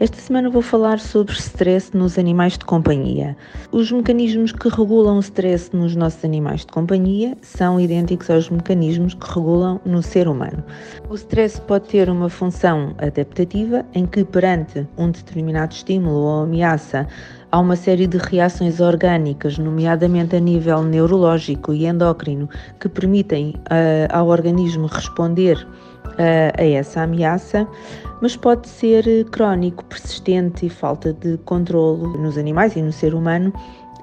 Esta semana vou falar sobre stress nos animais de companhia. Os mecanismos que regulam o stress nos nossos animais de companhia são idênticos aos mecanismos que regulam no ser humano. O stress pode ter uma função adaptativa, em que, perante um determinado estímulo ou ameaça, há uma série de reações orgânicas, nomeadamente a nível neurológico e endócrino, que permitem uh, ao organismo responder a essa ameaça mas pode ser eh, crónico, persistente e falta de controle nos animais e no ser humano,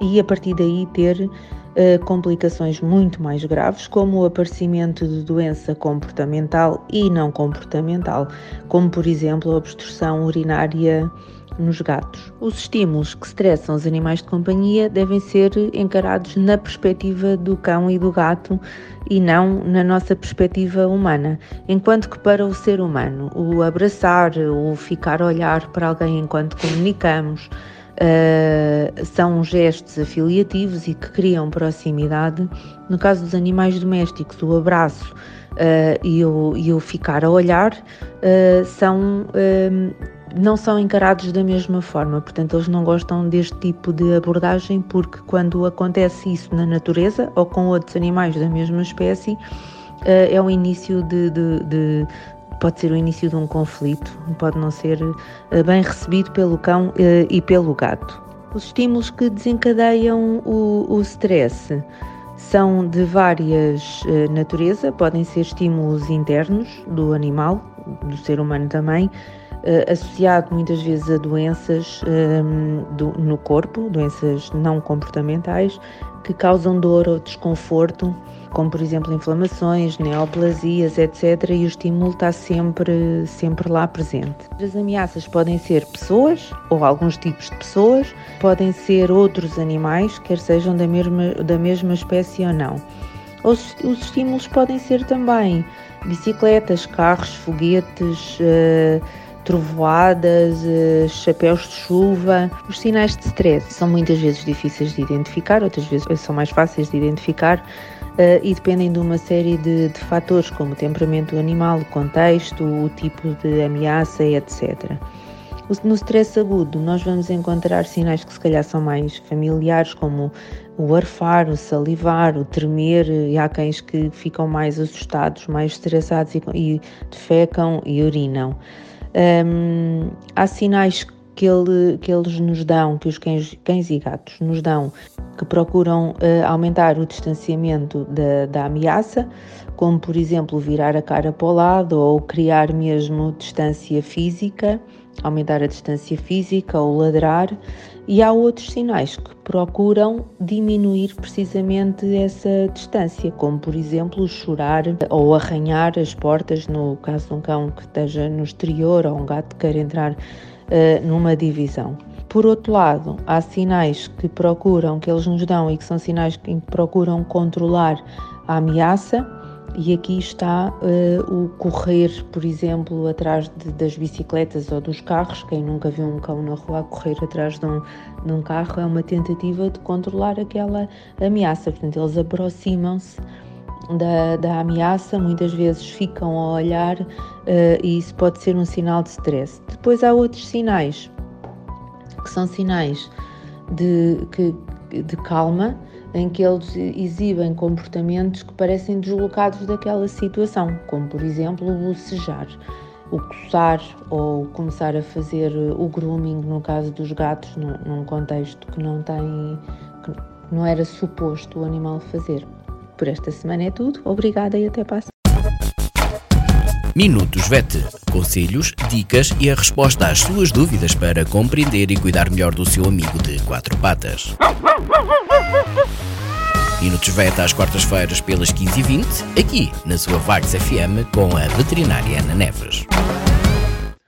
e a partir daí ter uh, complicações muito mais graves, como o aparecimento de doença comportamental e não comportamental, como por exemplo a obstrução urinária nos gatos. Os estímulos que estressam os animais de companhia devem ser encarados na perspectiva do cão e do gato e não na nossa perspectiva humana. Enquanto que para o ser humano, o abraçar, o ficar a olhar para alguém enquanto comunicamos, Uh, são gestos afiliativos e que criam proximidade. No caso dos animais domésticos, o abraço uh, e, o, e o ficar a olhar uh, são não são encarados da mesma forma, portanto, eles não gostam deste tipo de abordagem porque quando acontece isso na natureza ou com outros animais da mesma espécie, eh, é o início de, de, de pode ser o início de um conflito, pode não ser eh, bem recebido pelo cão eh, e pelo gato. Os estímulos que desencadeiam o, o stress são de várias natureza, podem ser estímulos internos do animal, do ser humano também, uh, associado muitas vezes a doenças um, ehm, do, no corpo, doenças não comportamentais, que causam dor ou desconforto, como por exemplo inflamações, neoplasias, etc. E o estímulo está sempre, sempre lá presente. As ameaças podem ser pessoas ou alguns tipos de pessoas, podem ser outros animais, quer sejam da mesma, da mesma espécie ou não. Os, os estímulos podem ser também bicicletas, carros, foguetes. Uh, trovoadas, eh, chapéus de chuva. Os sinais de stress são muitas vezes difíceis de identificar, outras vezes são mais fáceis de identificar uh, e dependem de uma série de, de fatores, como o temperamento do animal, o contexto, o tipo de ameaça, etc. No stress agudo, nós vamos encontrar sinais que se calhar são mais familiares, como o arfar, o salivar, o tremer, e há cães que ficam mais assustados, mais estressados e, e defecam e urinam. Um, há sinais que, ele, que eles nos dão, que os cães, cães e gatos nos dão, que procuram uh, aumentar o distanciamento da, da ameaça, como por exemplo virar a cara para o lado ou criar mesmo distância física, aumentar a distância física ou ladrar. E há outros sinais que procuram diminuir precisamente essa distância, como por exemplo chorar ou arranhar as portas, no caso de um cão que esteja no exterior ou um gato que queira entrar uh, numa divisão. Por outro lado, há sinais que procuram, que eles nos dão e que são sinais que procuram controlar a ameaça, e aqui está uh, o correr, por exemplo, atrás de, das bicicletas ou dos carros. Quem nunca viu um cão na rua correr atrás de um, de um carro é uma tentativa de controlar aquela ameaça. Portanto, eles aproximam-se da, da, ameaça, muitas vezes ficam a olhar uh, e isso pode ser um sinal de stress. Depois há outros sinais, que são sinais de, que, de calma em que eles exibem comportamentos que parecem deslocados daquela situação, como por exemplo o bocejar, o coçar ou começar a fazer o grooming no caso dos gatos num contexto que não tem que não era suposto o animal fazer. Por esta semana é tudo. Obrigada e até para Minutos VET. Conselhos, dicas e a resposta às suas dúvidas para compreender e cuidar melhor do seu amigo de quatro patas. Minutos VET às quartas-feiras pelas 15h20, aqui na sua Vagos FM com a veterinária Ana Neves.